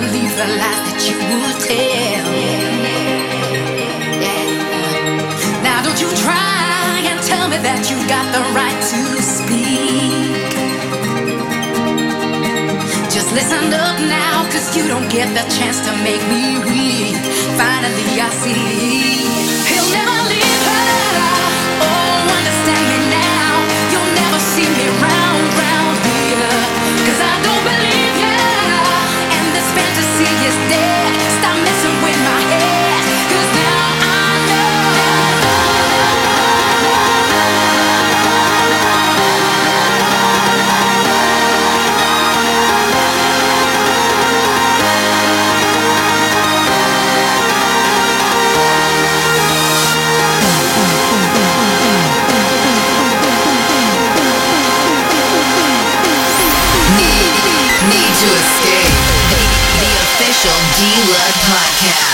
believe the lies that you would tell. Now don't you try and tell me that you've got the right to speak. Just listen up now, cause you don't get the chance to make me weak. Finally, I see he'll never leave her. Oh, understand me now. You'll never see me right. day. Podcast.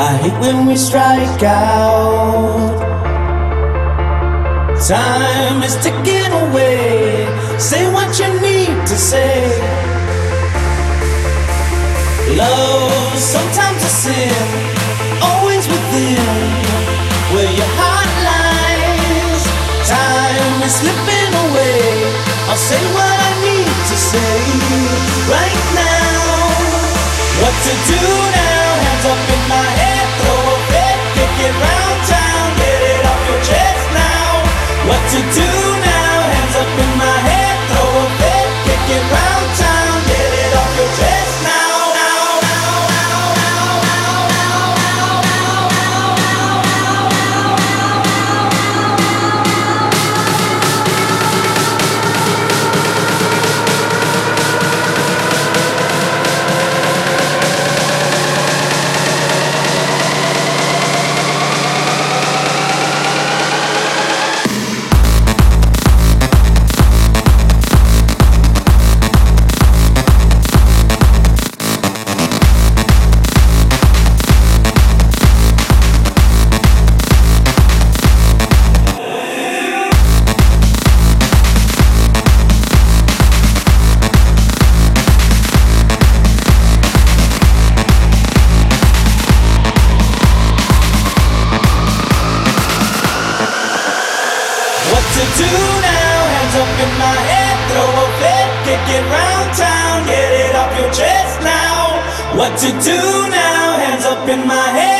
I hate when we strike out. Time is ticking away. Say what you need to say. Love sometimes a sin, always within where your heart lies. Time is slipping away. I'll say what I need to say right now. What to do now? to do now? Hands up in my head, throw a fit, kick it right. in my head.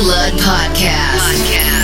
Lud podcast. Podcast.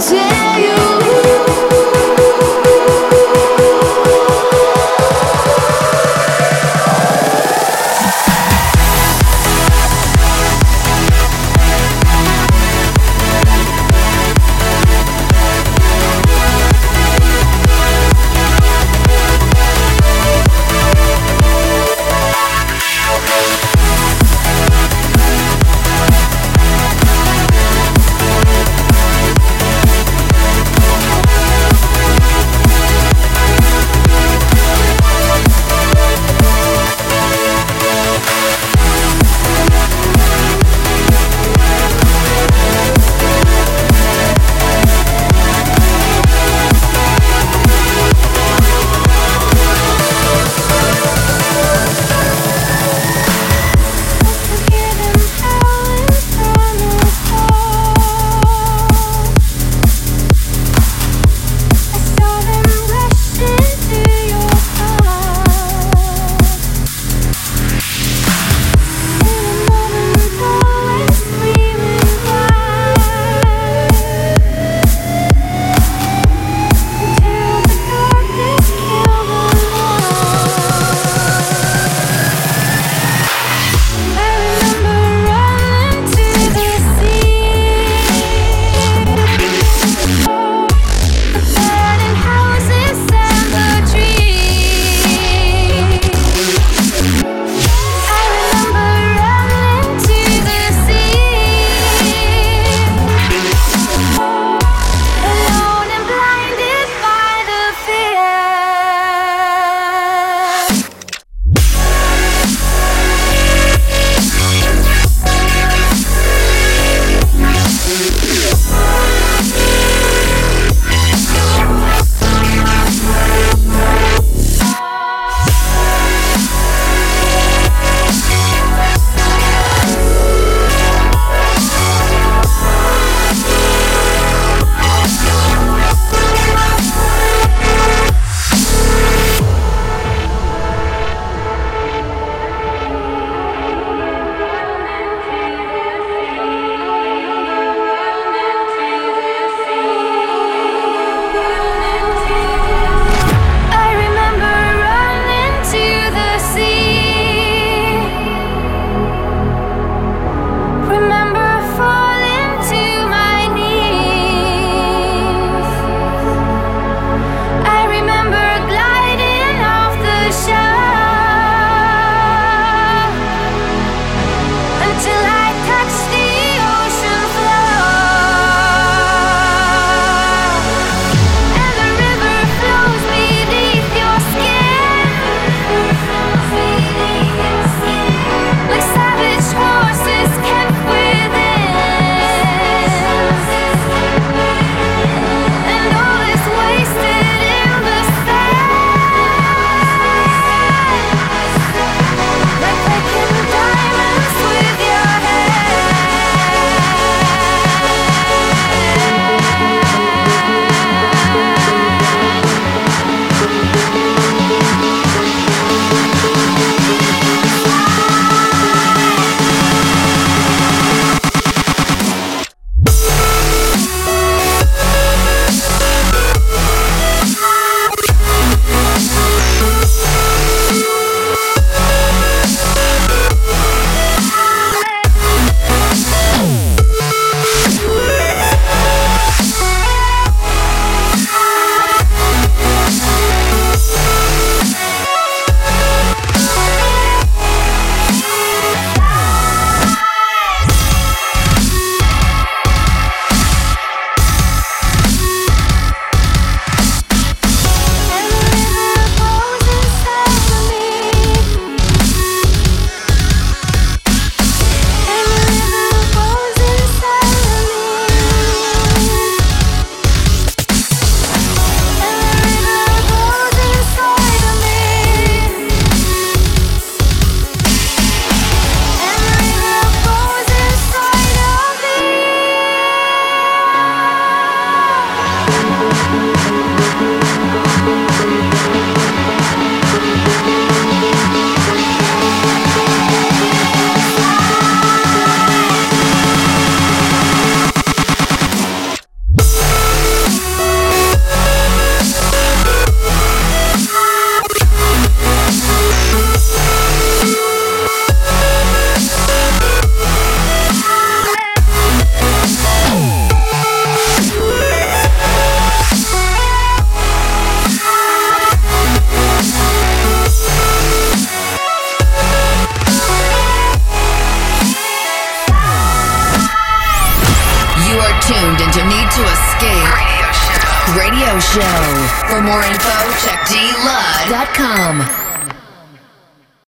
today